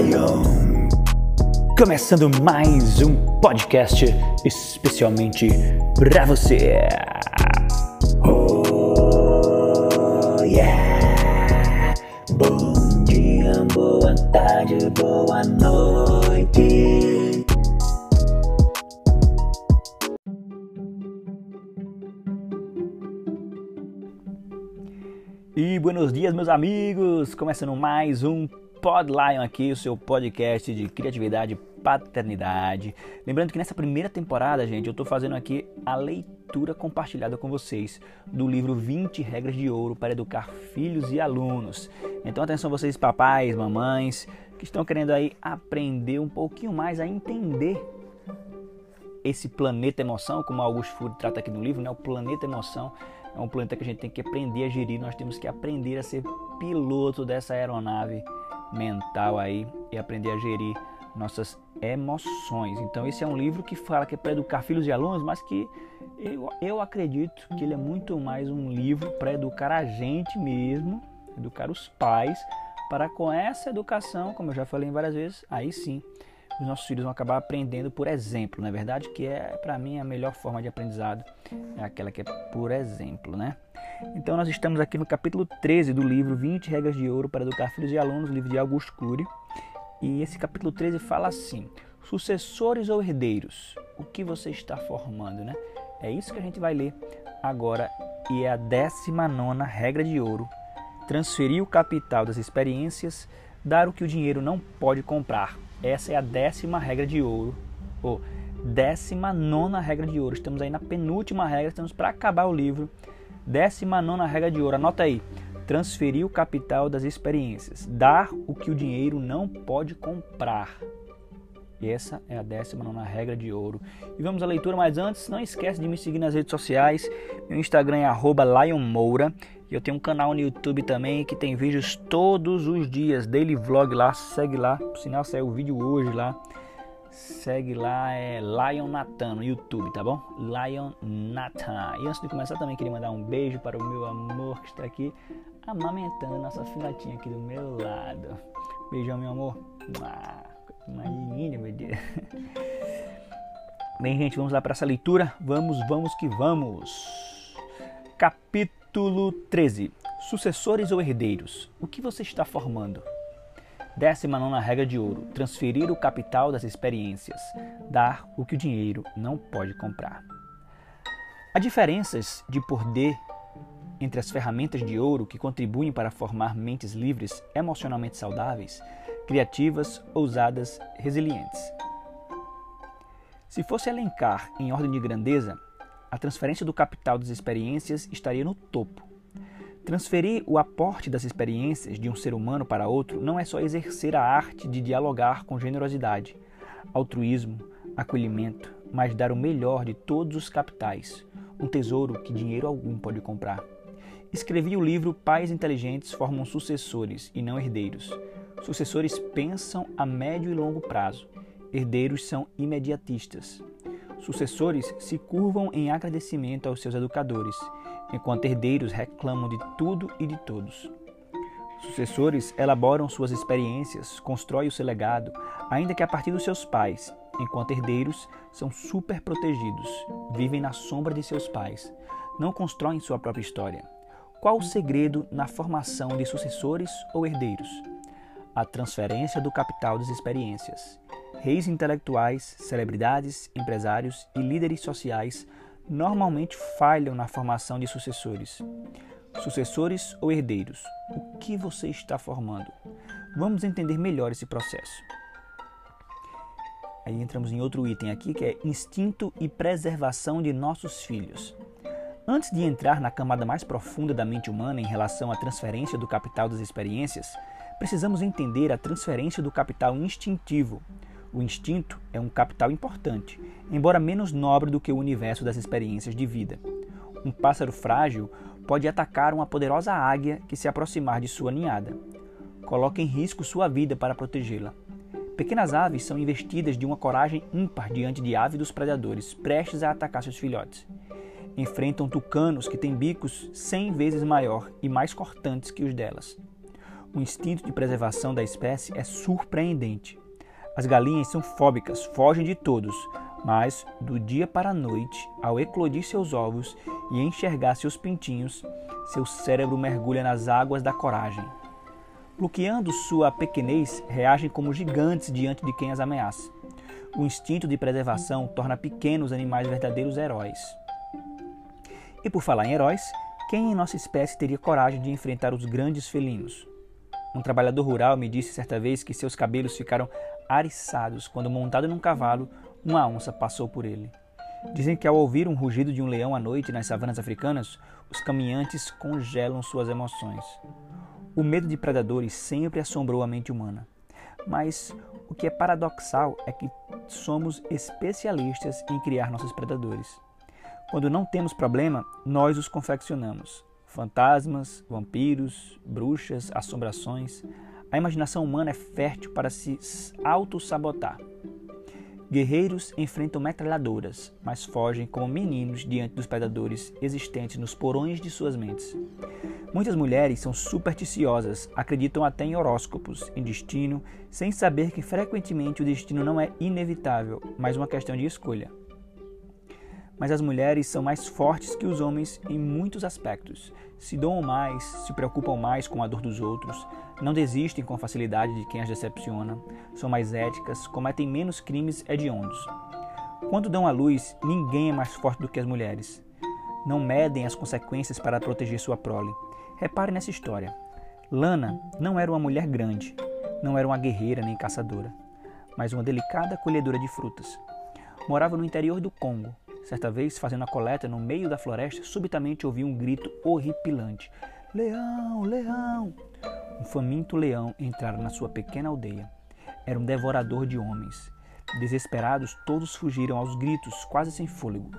Lion. Começando mais um podcast especialmente para você. Oh yeah. Bom dia, boa tarde, boa noite. E buenos dias, meus amigos! Começando mais um Pod Lion aqui, o seu podcast de criatividade e paternidade. Lembrando que nessa primeira temporada, gente, eu estou fazendo aqui a leitura compartilhada com vocês do livro 20 Regras de Ouro para Educar Filhos e Alunos. Então, atenção vocês, papais, mamães, que estão querendo aí aprender um pouquinho mais a entender esse planeta emoção, como Augusto Fury trata aqui no livro, né? O planeta emoção é um planeta que a gente tem que aprender a gerir, nós temos que aprender a ser piloto dessa aeronave mental aí e aprender a gerir nossas emoções. Então esse é um livro que fala que é para educar filhos e alunos, mas que eu, eu acredito que ele é muito mais um livro para educar a gente mesmo, educar os pais, para com essa educação, como eu já falei várias vezes, aí sim os nossos filhos vão acabar aprendendo por exemplo, na é verdade, que é para mim a melhor forma de aprendizado, é aquela que é por exemplo, né? Então nós estamos aqui no capítulo 13 do livro 20 regras de ouro para educar filhos e alunos, livro de Augusto Cury. E esse capítulo 13 fala assim: sucessores ou herdeiros, o que você está formando, né? É isso que a gente vai ler agora e é a 19 regra de ouro. Transferir o capital das experiências, dar o que o dinheiro não pode comprar. Essa é a décima regra de ouro, ou décima nona regra de ouro. Estamos aí na penúltima regra, estamos para acabar o livro. Décima nona regra de ouro, anota aí. Transferir o capital das experiências, dar o que o dinheiro não pode comprar. E essa é a décima nona regra de ouro. E vamos à leitura, mas antes, não esquece de me seguir nas redes sociais. Meu Instagram é @lionmoura e eu tenho um canal no YouTube também que tem vídeos todos os dias, daily vlog lá, segue lá. Por sinal, saiu o vídeo hoje lá. Segue lá, é Lion Nathan no YouTube, tá bom? Lion Nathan. E antes de começar, também queria mandar um beijo para o meu amor que está aqui amamentando a nossa filhotinha aqui do meu lado. Beijão, meu amor. Imagina, meu Deus. Bem, gente, vamos lá para essa leitura. Vamos, vamos que vamos. Capítulo Capítulo 13 Sucessores ou herdeiros? O que você está formando? Décima nona regra de ouro: transferir o capital das experiências, dar o que o dinheiro não pode comprar. Há diferenças de poder entre as ferramentas de ouro que contribuem para formar mentes livres, emocionalmente saudáveis, criativas, ousadas, resilientes. Se fosse elencar em ordem de grandeza, a transferência do capital das experiências estaria no topo. Transferir o aporte das experiências de um ser humano para outro não é só exercer a arte de dialogar com generosidade, altruísmo, acolhimento, mas dar o melhor de todos os capitais, um tesouro que dinheiro algum pode comprar. Escrevi o livro Pais Inteligentes Formam Sucessores e não Herdeiros. Sucessores pensam a médio e longo prazo, herdeiros são imediatistas. Sucessores se curvam em agradecimento aos seus educadores, enquanto herdeiros reclamam de tudo e de todos. Sucessores elaboram suas experiências, constroem o seu legado, ainda que a partir dos seus pais, enquanto herdeiros são super protegidos, vivem na sombra de seus pais, não constroem sua própria história. Qual o segredo na formação de sucessores ou herdeiros? A transferência do capital das experiências. Reis intelectuais, celebridades, empresários e líderes sociais normalmente falham na formação de sucessores. Sucessores ou herdeiros, o que você está formando? Vamos entender melhor esse processo. Aí entramos em outro item aqui que é instinto e preservação de nossos filhos. Antes de entrar na camada mais profunda da mente humana em relação à transferência do capital das experiências, precisamos entender a transferência do capital instintivo, o instinto é um capital importante, embora menos nobre do que o universo das experiências de vida. Um pássaro frágil pode atacar uma poderosa águia que se aproximar de sua ninhada. Coloca em risco sua vida para protegê-la. Pequenas aves são investidas de uma coragem ímpar diante de ávidos predadores prestes a atacar seus filhotes. Enfrentam tucanos que têm bicos cem vezes maior e mais cortantes que os delas. O instinto de preservação da espécie é surpreendente. As galinhas são fóbicas, fogem de todos, mas do dia para a noite, ao eclodir seus ovos e enxergar seus pintinhos, seu cérebro mergulha nas águas da coragem. Bloqueando sua pequenez, reagem como gigantes diante de quem as ameaça. O instinto de preservação torna pequenos animais verdadeiros heróis. E por falar em heróis, quem em nossa espécie teria coragem de enfrentar os grandes felinos? Um trabalhador rural me disse certa vez que seus cabelos ficaram ariçados quando, montado num cavalo, uma onça passou por ele. Dizem que ao ouvir um rugido de um leão à noite nas savanas africanas, os caminhantes congelam suas emoções. O medo de predadores sempre assombrou a mente humana. Mas o que é paradoxal é que somos especialistas em criar nossos predadores. Quando não temos problema, nós os confeccionamos. Fantasmas, vampiros, bruxas, assombrações. A imaginação humana é fértil para se auto-sabotar. Guerreiros enfrentam metralhadoras, mas fogem como meninos diante dos predadores existentes nos porões de suas mentes. Muitas mulheres são supersticiosas, acreditam até em horóscopos, em destino, sem saber que frequentemente o destino não é inevitável, mas uma questão de escolha. Mas as mulheres são mais fortes que os homens em muitos aspectos. Se doam mais, se preocupam mais com a dor dos outros, não desistem com facilidade de quem as decepciona, são mais éticas, cometem menos crimes hediondos. Quando dão à luz, ninguém é mais forte do que as mulheres. Não medem as consequências para proteger sua prole. Repare nessa história. Lana não era uma mulher grande, não era uma guerreira nem caçadora, mas uma delicada colhedora de frutas. Morava no interior do Congo. Certa vez, fazendo a coleta no meio da floresta, subitamente ouviu um grito horripilante: Leão, leão! Um faminto leão entrara na sua pequena aldeia. Era um devorador de homens. Desesperados, todos fugiram aos gritos, quase sem fôlego.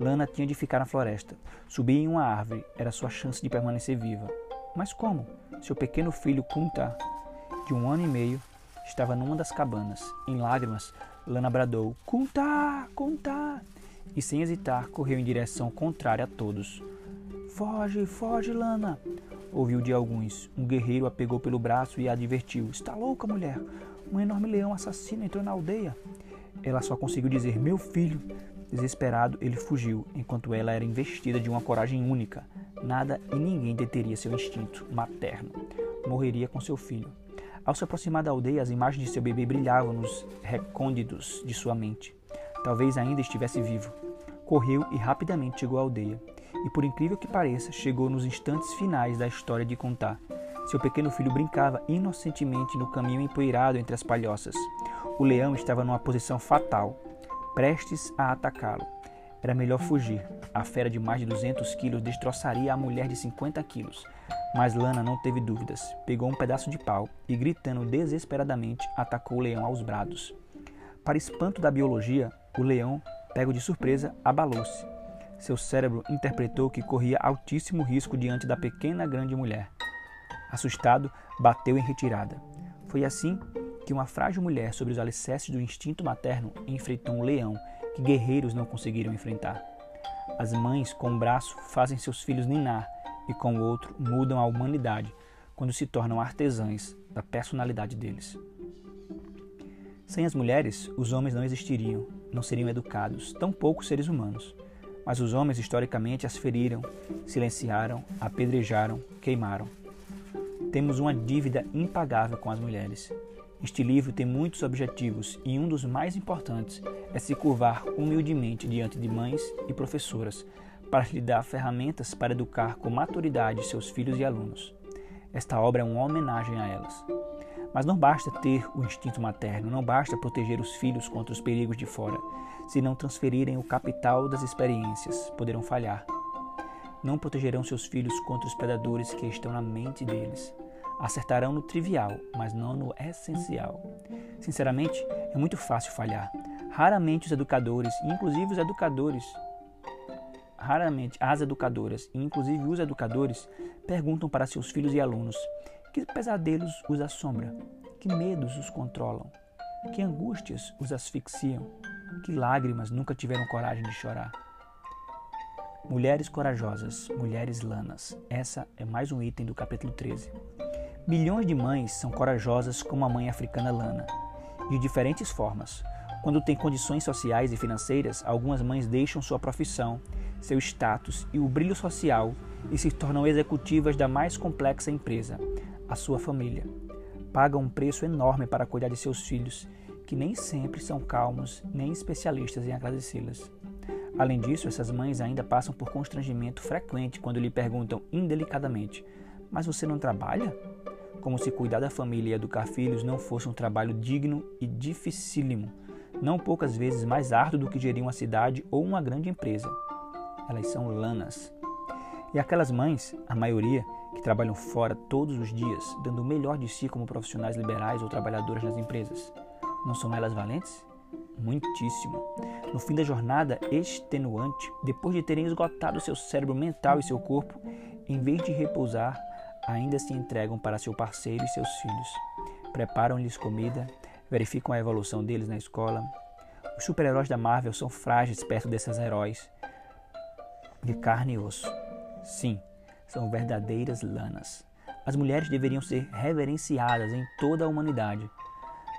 Lana tinha de ficar na floresta. Subir em uma árvore era sua chance de permanecer viva. Mas como? Seu pequeno filho Kunta, de um ano e meio, estava numa das cabanas. Em lágrimas, Lana bradou: Kunta! Kunta! E sem hesitar, correu em direção contrária a todos. Foge, foge, Lana! Ouviu de alguns. Um guerreiro a pegou pelo braço e a advertiu: Está louca, mulher? Um enorme leão assassino entrou na aldeia. Ela só conseguiu dizer: Meu filho. Desesperado, ele fugiu, enquanto ela era investida de uma coragem única. Nada e ninguém deteria seu instinto materno. Morreria com seu filho. Ao se aproximar da aldeia, as imagens de seu bebê brilhavam nos recônditos de sua mente. Talvez ainda estivesse vivo. Correu e rapidamente chegou à aldeia e, por incrível que pareça, chegou nos instantes finais da história de contar. Seu pequeno filho brincava inocentemente no caminho empoeirado entre as palhoças. O leão estava numa posição fatal, prestes a atacá-lo. Era melhor fugir. A fera de mais de 200 quilos destroçaria a mulher de 50 quilos. Mas Lana não teve dúvidas. Pegou um pedaço de pau e, gritando desesperadamente, atacou o leão aos brados. Para espanto da biologia, o leão, pego de surpresa, abalou-se seu cérebro interpretou que corria altíssimo risco diante da pequena grande mulher. Assustado, bateu em retirada. Foi assim que uma frágil mulher sobre os alicerces do instinto materno enfrentou um leão que guerreiros não conseguiram enfrentar. As mães, com um braço, fazem seus filhos ninar e com o outro mudam a humanidade quando se tornam artesãs da personalidade deles. Sem as mulheres, os homens não existiriam, não seriam educados, tão poucos seres humanos. Mas os homens historicamente as feriram, silenciaram, apedrejaram, queimaram. Temos uma dívida impagável com as mulheres. Este livro tem muitos objetivos e um dos mais importantes é se curvar humildemente diante de mães e professoras para lhe dar ferramentas para educar com maturidade seus filhos e alunos. Esta obra é uma homenagem a elas. Mas não basta ter o instinto materno, não basta proteger os filhos contra os perigos de fora. Se não transferirem o capital das experiências, poderão falhar. Não protegerão seus filhos contra os predadores que estão na mente deles. Acertarão no trivial, mas não no essencial. Sinceramente, é muito fácil falhar. Raramente os educadores, inclusive os educadores, raramente as educadoras, inclusive os educadores, perguntam para seus filhos e alunos que pesadelos os assombram, que medos os controlam, que angústias os asfixiam, que lágrimas nunca tiveram coragem de chorar. Mulheres corajosas, mulheres lanas. Essa é mais um item do capítulo 13. Milhões de mães são corajosas como a mãe africana Lana, de diferentes formas. Quando tem condições sociais e financeiras, algumas mães deixam sua profissão, seu status e o brilho social e se tornam executivas da mais complexa empresa, a sua família. Pagam um preço enorme para cuidar de seus filhos, que nem sempre são calmos nem especialistas em agradecê-las. Além disso, essas mães ainda passam por constrangimento frequente quando lhe perguntam indelicadamente: Mas você não trabalha? como se cuidar da família e educar filhos não fosse um trabalho digno e dificílimo, não poucas vezes mais árduo do que gerir uma cidade ou uma grande empresa. Elas são lanas. E aquelas mães, a maioria, que trabalham fora todos os dias, dando o melhor de si como profissionais liberais ou trabalhadoras nas empresas, não são elas valentes? Muitíssimo. No fim da jornada extenuante, depois de terem esgotado seu cérebro mental e seu corpo, em vez de repousar, ainda se entregam para seu parceiro e seus filhos. Preparam-lhes comida, verificam a evolução deles na escola. Os super-heróis da Marvel são frágeis perto desses heróis de carne e osso. Sim, são verdadeiras lanas. As mulheres deveriam ser reverenciadas em toda a humanidade,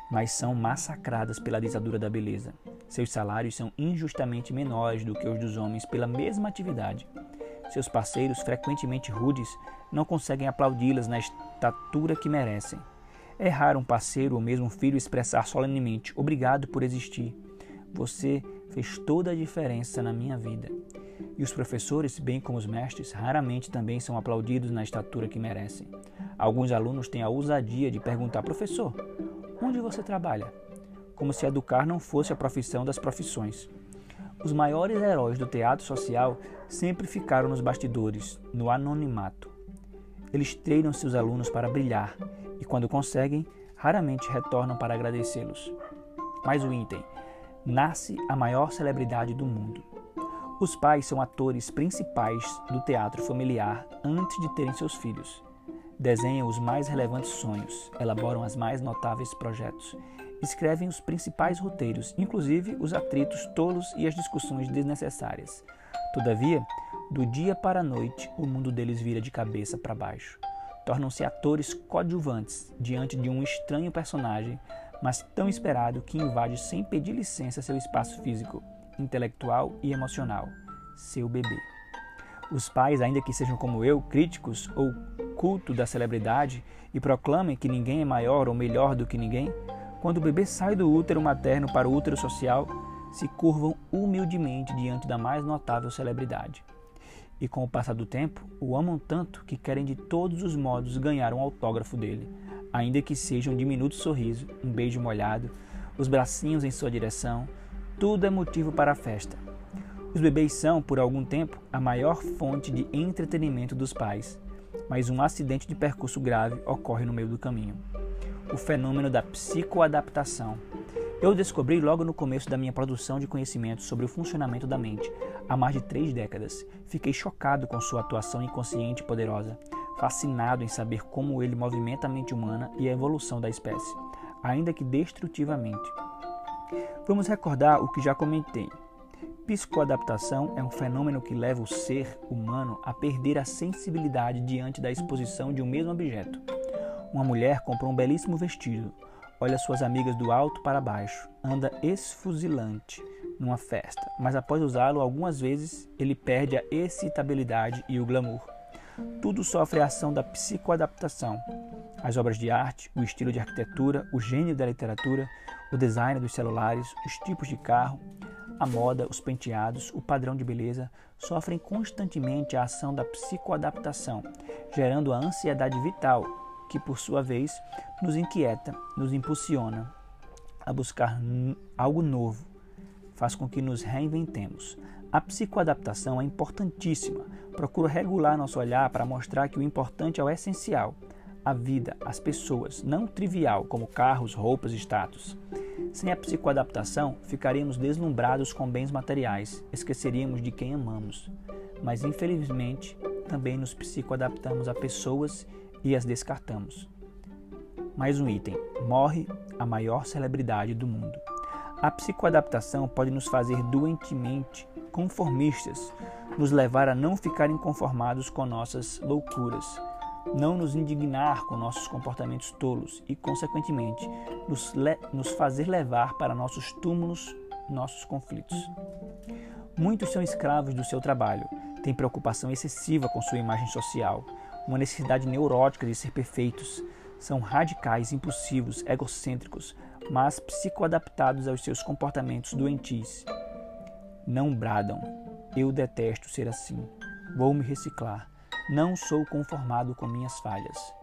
mas são massacradas pela ditadura da beleza. Seus salários são injustamente menores do que os dos homens pela mesma atividade. Seus parceiros, frequentemente rudes, não conseguem aplaudi-las na estatura que merecem. É raro um parceiro ou mesmo um filho expressar solenemente: Obrigado por existir. Você fez toda a diferença na minha vida. E os professores, bem como os mestres, raramente também são aplaudidos na estatura que merecem. Alguns alunos têm a ousadia de perguntar: Professor, onde você trabalha? Como se educar não fosse a profissão das profissões. Os maiores heróis do teatro social sempre ficaram nos bastidores, no anonimato. Eles treinam seus alunos para brilhar e, quando conseguem, raramente retornam para agradecê-los. Mais um item: nasce a maior celebridade do mundo. Os pais são atores principais do teatro familiar antes de terem seus filhos. Desenham os mais relevantes sonhos, elaboram as mais notáveis projetos escrevem os principais roteiros, inclusive os atritos tolos e as discussões desnecessárias. Todavia, do dia para a noite, o mundo deles vira de cabeça para baixo. Tornam-se atores coadjuvantes diante de um estranho personagem, mas tão esperado que invade sem pedir licença seu espaço físico, intelectual e emocional, seu bebê. Os pais, ainda que sejam como eu, críticos ou culto da celebridade e proclamem que ninguém é maior ou melhor do que ninguém, quando o bebê sai do útero materno para o útero social, se curvam humildemente diante da mais notável celebridade. E com o passar do tempo, o amam tanto que querem de todos os modos ganhar um autógrafo dele, ainda que seja um diminuto sorriso, um beijo molhado, os bracinhos em sua direção, tudo é motivo para a festa. Os bebês são, por algum tempo, a maior fonte de entretenimento dos pais, mas um acidente de percurso grave ocorre no meio do caminho o fenômeno da psicoadaptação. Eu descobri logo no começo da minha produção de conhecimento sobre o funcionamento da mente, há mais de três décadas. Fiquei chocado com sua atuação inconsciente e poderosa, fascinado em saber como ele movimenta a mente humana e a evolução da espécie, ainda que destrutivamente. Vamos recordar o que já comentei. Psicoadaptação é um fenômeno que leva o ser humano a perder a sensibilidade diante da exposição de um mesmo objeto. Uma mulher comprou um belíssimo vestido, olha suas amigas do alto para baixo, anda esfuzilante numa festa, mas após usá-lo algumas vezes, ele perde a excitabilidade e o glamour. Tudo sofre a ação da psicoadaptação. As obras de arte, o estilo de arquitetura, o gênio da literatura, o design dos celulares, os tipos de carro, a moda, os penteados, o padrão de beleza sofrem constantemente a ação da psicoadaptação, gerando a ansiedade vital que por sua vez nos inquieta, nos impulsiona a buscar algo novo, faz com que nos reinventemos. A psicoadaptação é importantíssima. Procura regular nosso olhar para mostrar que o importante é o essencial, a vida, as pessoas, não trivial como carros, roupas status. Sem a psicoadaptação, ficaríamos deslumbrados com bens materiais, esqueceríamos de quem amamos. Mas infelizmente, também nos psicoadaptamos a pessoas e as descartamos. Mais um item: morre a maior celebridade do mundo. A psicoadaptação pode nos fazer doentemente conformistas, nos levar a não ficar inconformados com nossas loucuras, não nos indignar com nossos comportamentos tolos e, consequentemente, nos, nos fazer levar para nossos túmulos, nossos conflitos. Muitos são escravos do seu trabalho, têm preocupação excessiva com sua imagem social, uma necessidade neurótica de ser perfeitos, são radicais, impulsivos, egocêntricos, mas psicoadaptados aos seus comportamentos doentis. Não bradam: Eu detesto ser assim. Vou me reciclar. Não sou conformado com minhas falhas.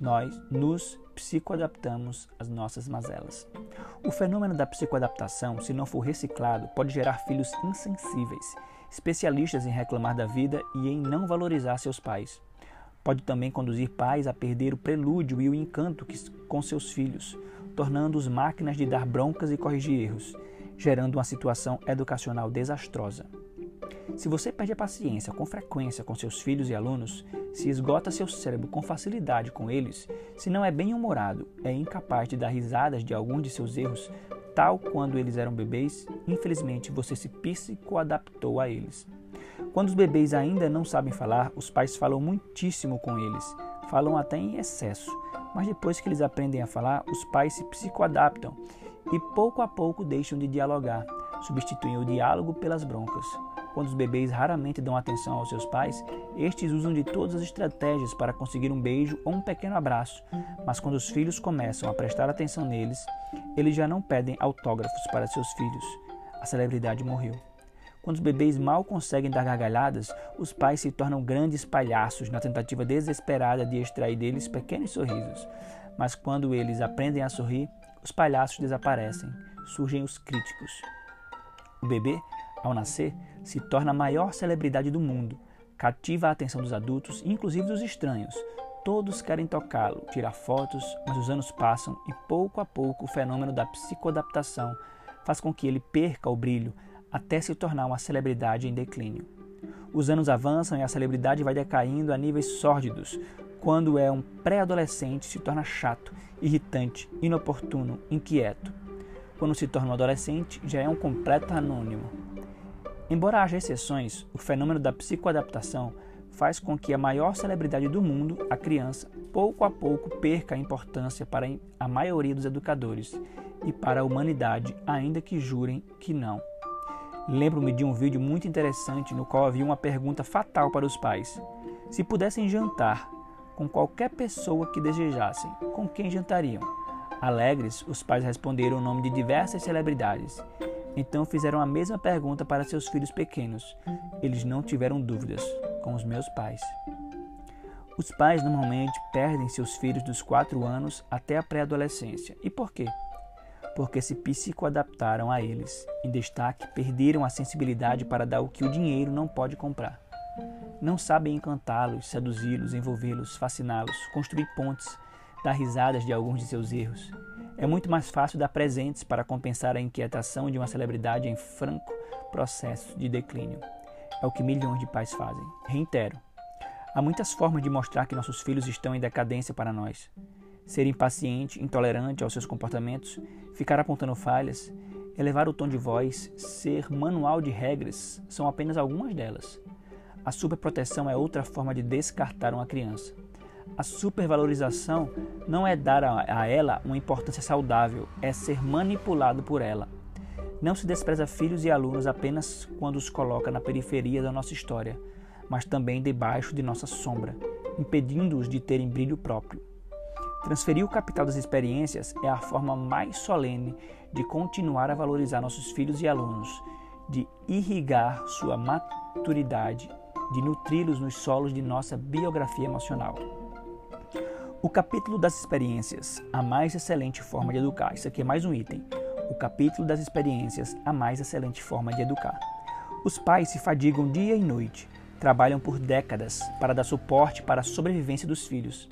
Nós nos psicoadaptamos às nossas mazelas. O fenômeno da psicoadaptação, se não for reciclado, pode gerar filhos insensíveis, especialistas em reclamar da vida e em não valorizar seus pais. Pode também conduzir pais a perder o prelúdio e o encanto que, com seus filhos, tornando-os máquinas de dar broncas e corrigir erros, gerando uma situação educacional desastrosa. Se você perde a paciência com frequência com seus filhos e alunos, se esgota seu cérebro com facilidade com eles, se não é bem-humorado, é incapaz de dar risadas de algum de seus erros, tal quando eles eram bebês, infelizmente você se psicoadaptou a eles. Quando os bebês ainda não sabem falar, os pais falam muitíssimo com eles, falam até em excesso. Mas depois que eles aprendem a falar, os pais se psicoadaptam e pouco a pouco deixam de dialogar, substituem o diálogo pelas broncas. Quando os bebês raramente dão atenção aos seus pais, estes usam de todas as estratégias para conseguir um beijo ou um pequeno abraço. Mas quando os filhos começam a prestar atenção neles, eles já não pedem autógrafos para seus filhos. A celebridade morreu. Quando os bebês mal conseguem dar gargalhadas, os pais se tornam grandes palhaços na tentativa desesperada de extrair deles pequenos sorrisos. Mas quando eles aprendem a sorrir, os palhaços desaparecem, surgem os críticos. O bebê, ao nascer, se torna a maior celebridade do mundo, cativa a atenção dos adultos, inclusive dos estranhos. Todos querem tocá-lo, tirar fotos, mas os anos passam e pouco a pouco o fenômeno da psicoadaptação faz com que ele perca o brilho, até se tornar uma celebridade em declínio. Os anos avançam e a celebridade vai decaindo a níveis sórdidos. Quando é um pré-adolescente, se torna chato, irritante, inoportuno, inquieto. Quando se torna um adolescente, já é um completo anônimo. Embora haja exceções, o fenômeno da psicoadaptação faz com que a maior celebridade do mundo, a criança, pouco a pouco perca a importância para a maioria dos educadores e para a humanidade, ainda que jurem que não. Lembro-me de um vídeo muito interessante no qual havia uma pergunta fatal para os pais. Se pudessem jantar com qualquer pessoa que desejassem, com quem jantariam? Alegres, os pais responderam o nome de diversas celebridades. Então fizeram a mesma pergunta para seus filhos pequenos. Eles não tiveram dúvidas com os meus pais. Os pais normalmente perdem seus filhos dos 4 anos até a pré-adolescência. E por quê? porque se psicoadaptaram a eles. Em destaque, perderam a sensibilidade para dar o que o dinheiro não pode comprar. Não sabem encantá-los, seduzi-los, envolvê-los, fasciná-los, construir pontes, dar risadas de alguns de seus erros. É muito mais fácil dar presentes para compensar a inquietação de uma celebridade em franco processo de declínio. É o que milhões de pais fazem. Reitero: há muitas formas de mostrar que nossos filhos estão em decadência para nós ser impaciente, intolerante aos seus comportamentos, ficar apontando falhas, elevar o tom de voz, ser manual de regras são apenas algumas delas. A superproteção é outra forma de descartar uma criança. A supervalorização não é dar a ela uma importância saudável, é ser manipulado por ela. Não se despreza filhos e alunos apenas quando os coloca na periferia da nossa história, mas também debaixo de nossa sombra, impedindo-os de terem brilho próprio. Transferir o capital das experiências é a forma mais solene de continuar a valorizar nossos filhos e alunos, de irrigar sua maturidade, de nutri-los nos solos de nossa biografia emocional. O capítulo das experiências, a mais excelente forma de educar. Isso aqui é mais um item. O capítulo das experiências, a mais excelente forma de educar. Os pais se fadigam dia e noite, trabalham por décadas para dar suporte para a sobrevivência dos filhos.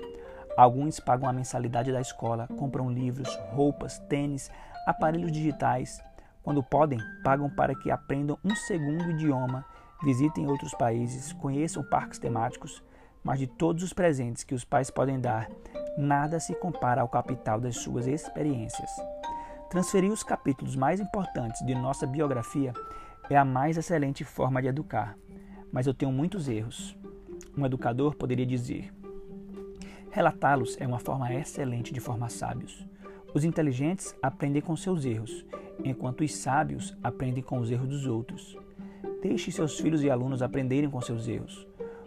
Alguns pagam a mensalidade da escola, compram livros, roupas, tênis, aparelhos digitais. Quando podem, pagam para que aprendam um segundo idioma, visitem outros países, conheçam parques temáticos. Mas de todos os presentes que os pais podem dar, nada se compara ao capital das suas experiências. Transferir os capítulos mais importantes de nossa biografia é a mais excelente forma de educar. Mas eu tenho muitos erros. Um educador poderia dizer: Relatá-los é uma forma excelente de formar sábios. Os inteligentes aprendem com seus erros, enquanto os sábios aprendem com os erros dos outros. Deixe seus filhos e alunos aprenderem com seus erros.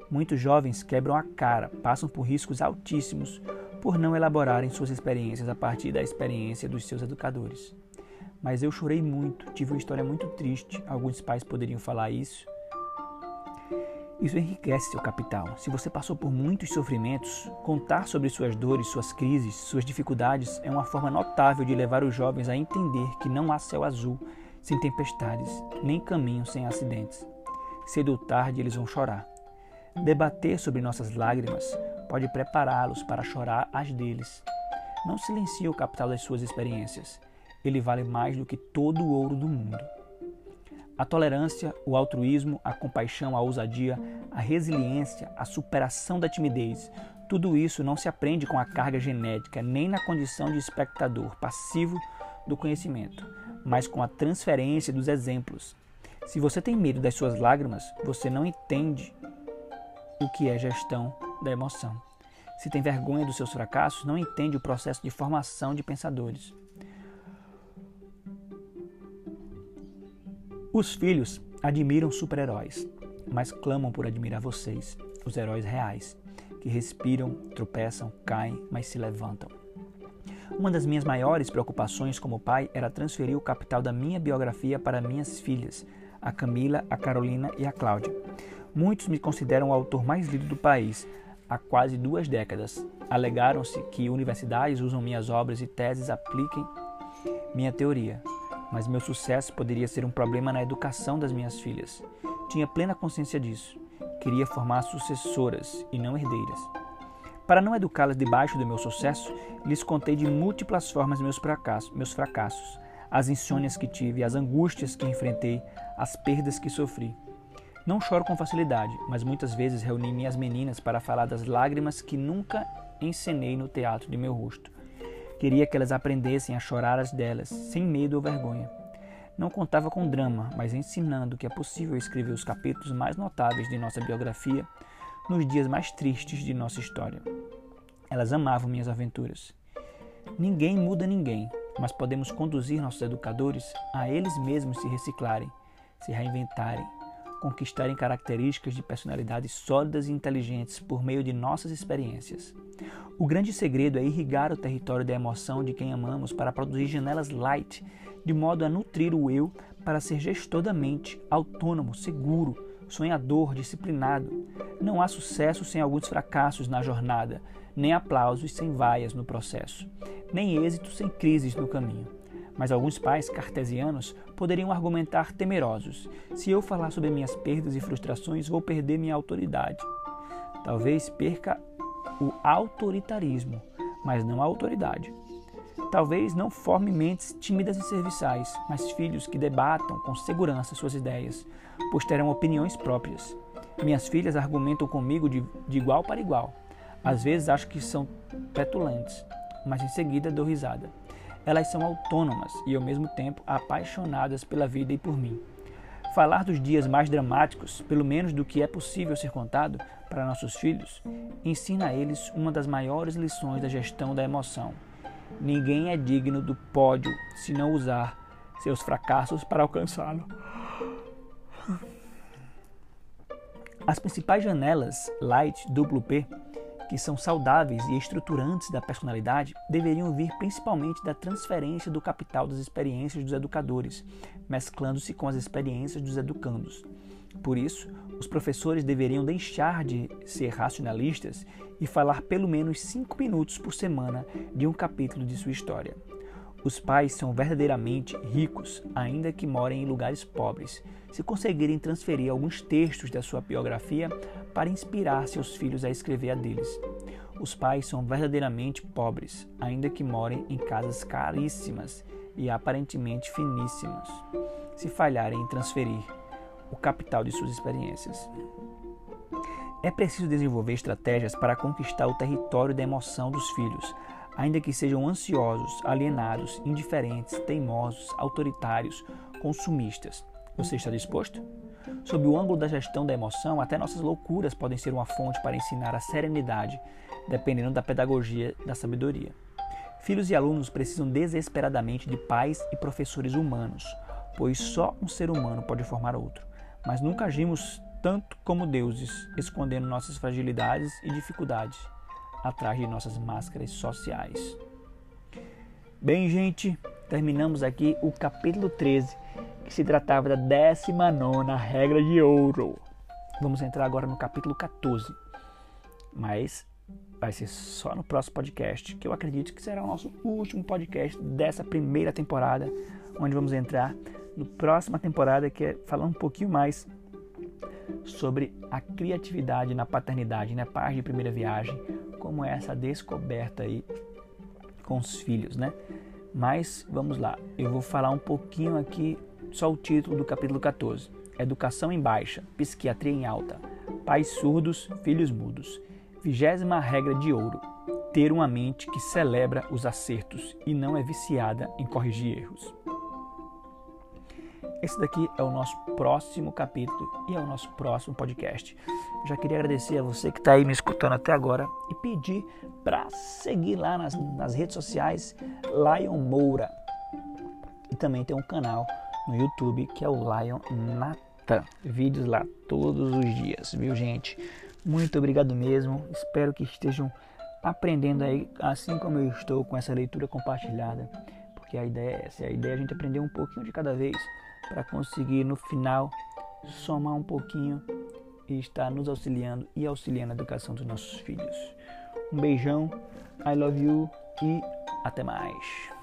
Muitos jovens quebram a cara, passam por riscos altíssimos por não elaborarem suas experiências a partir da experiência dos seus educadores. Mas eu chorei muito, tive uma história muito triste. Alguns pais poderiam falar isso. Isso enriquece seu capital. Se você passou por muitos sofrimentos, contar sobre suas dores, suas crises, suas dificuldades é uma forma notável de levar os jovens a entender que não há céu azul sem tempestades, nem caminho sem acidentes. Cedo ou tarde eles vão chorar. Debater sobre nossas lágrimas pode prepará-los para chorar as deles. Não silencie o capital das suas experiências. Ele vale mais do que todo o ouro do mundo. A tolerância, o altruísmo, a compaixão, a ousadia, a resiliência, a superação da timidez, tudo isso não se aprende com a carga genética, nem na condição de espectador passivo do conhecimento, mas com a transferência dos exemplos. Se você tem medo das suas lágrimas, você não entende o que é gestão da emoção. Se tem vergonha dos seus fracassos, não entende o processo de formação de pensadores. Os filhos admiram super-heróis, mas clamam por admirar vocês, os heróis reais, que respiram, tropeçam, caem, mas se levantam. Uma das minhas maiores preocupações como pai era transferir o capital da minha biografia para minhas filhas, a Camila, a Carolina e a Cláudia. Muitos me consideram o autor mais lido do país há quase duas décadas. Alegaram-se que universidades usam minhas obras e teses apliquem minha teoria, mas meu sucesso poderia ser um problema na educação das minhas filhas. Tinha plena consciência disso. Queria formar sucessoras e não herdeiras. Para não educá-las debaixo do meu sucesso, lhes contei de múltiplas formas meus fracassos, meus fracassos, as insônias que tive, as angústias que enfrentei, as perdas que sofri. Não choro com facilidade, mas muitas vezes reuni minhas meninas para falar das lágrimas que nunca encenei no teatro de meu rosto. Queria que elas aprendessem a chorar as delas, sem medo ou vergonha. Não contava com drama, mas ensinando que é possível escrever os capítulos mais notáveis de nossa biografia nos dias mais tristes de nossa história. Elas amavam minhas aventuras. Ninguém muda ninguém, mas podemos conduzir nossos educadores a eles mesmos se reciclarem, se reinventarem, conquistarem características de personalidades sólidas e inteligentes por meio de nossas experiências. O grande segredo é irrigar o território da emoção de quem amamos para produzir janelas light, de modo a nutrir o eu para ser gestor da mente, autônomo, seguro, sonhador, disciplinado. Não há sucesso sem alguns fracassos na jornada, nem aplausos sem vaias no processo, nem êxito sem crises no caminho. Mas alguns pais cartesianos poderiam argumentar temerosos: se eu falar sobre minhas perdas e frustrações, vou perder minha autoridade. Talvez perca o autoritarismo, mas não a autoridade. Talvez não forme mentes tímidas e serviçais, mas filhos que debatam com segurança suas ideias, pois terão opiniões próprias. Minhas filhas argumentam comigo de, de igual para igual. Às vezes acho que são petulentes, mas em seguida dou risada. Elas são autônomas e ao mesmo tempo apaixonadas pela vida e por mim. Falar dos dias mais dramáticos, pelo menos do que é possível ser contado para nossos filhos, ensina a eles uma das maiores lições da gestão da emoção. Ninguém é digno do pódio se não usar seus fracassos para alcançá-lo. As principais janelas Light duplo P que são saudáveis e estruturantes da personalidade, deveriam vir principalmente da transferência do capital das experiências dos educadores, mesclando-se com as experiências dos educandos. Por isso, os professores deveriam deixar de ser racionalistas e falar pelo menos cinco minutos por semana de um capítulo de sua história. Os pais são verdadeiramente ricos, ainda que morem em lugares pobres, se conseguirem transferir alguns textos da sua biografia para inspirar seus filhos a escrever a deles. Os pais são verdadeiramente pobres, ainda que morem em casas caríssimas e aparentemente finíssimas, se falharem em transferir o capital de suas experiências. É preciso desenvolver estratégias para conquistar o território da emoção dos filhos, ainda que sejam ansiosos, alienados, indiferentes, teimosos, autoritários, consumistas. Você está disposto? Sob o ângulo da gestão da emoção, até nossas loucuras podem ser uma fonte para ensinar a serenidade, dependendo da pedagogia da sabedoria. Filhos e alunos precisam desesperadamente de pais e professores humanos, pois só um ser humano pode formar outro. Mas nunca agimos tanto como deuses, escondendo nossas fragilidades e dificuldades atrás de nossas máscaras sociais. Bem, gente, terminamos aqui o capítulo 13, que se tratava da 19 regra de ouro. Vamos entrar agora no capítulo 14, mas vai ser só no próximo podcast, que eu acredito que será o nosso último podcast dessa primeira temporada, onde vamos entrar no próxima temporada, que é falar um pouquinho mais sobre a criatividade na paternidade, né? Paz de primeira viagem, como é essa descoberta aí com os filhos, né? Mas vamos lá, eu vou falar um pouquinho aqui, só o título do capítulo 14: Educação em baixa, psiquiatria em alta, pais surdos, filhos mudos. Vigésima regra de ouro: ter uma mente que celebra os acertos e não é viciada em corrigir erros. Esse daqui é o nosso próximo capítulo e é o nosso próximo podcast. Já queria agradecer a você que está aí me escutando até agora e pedir para seguir lá nas, nas redes sociais Lion Moura. E também tem um canal no YouTube que é o Lion Natan. Vídeos lá todos os dias, viu gente? Muito obrigado mesmo. Espero que estejam aprendendo aí, assim como eu estou com essa leitura compartilhada. Porque a ideia é essa, a ideia é a gente aprender um pouquinho de cada vez para conseguir no final somar um pouquinho e estar nos auxiliando e auxiliando a educação dos nossos filhos. Um beijão, I love you e até mais.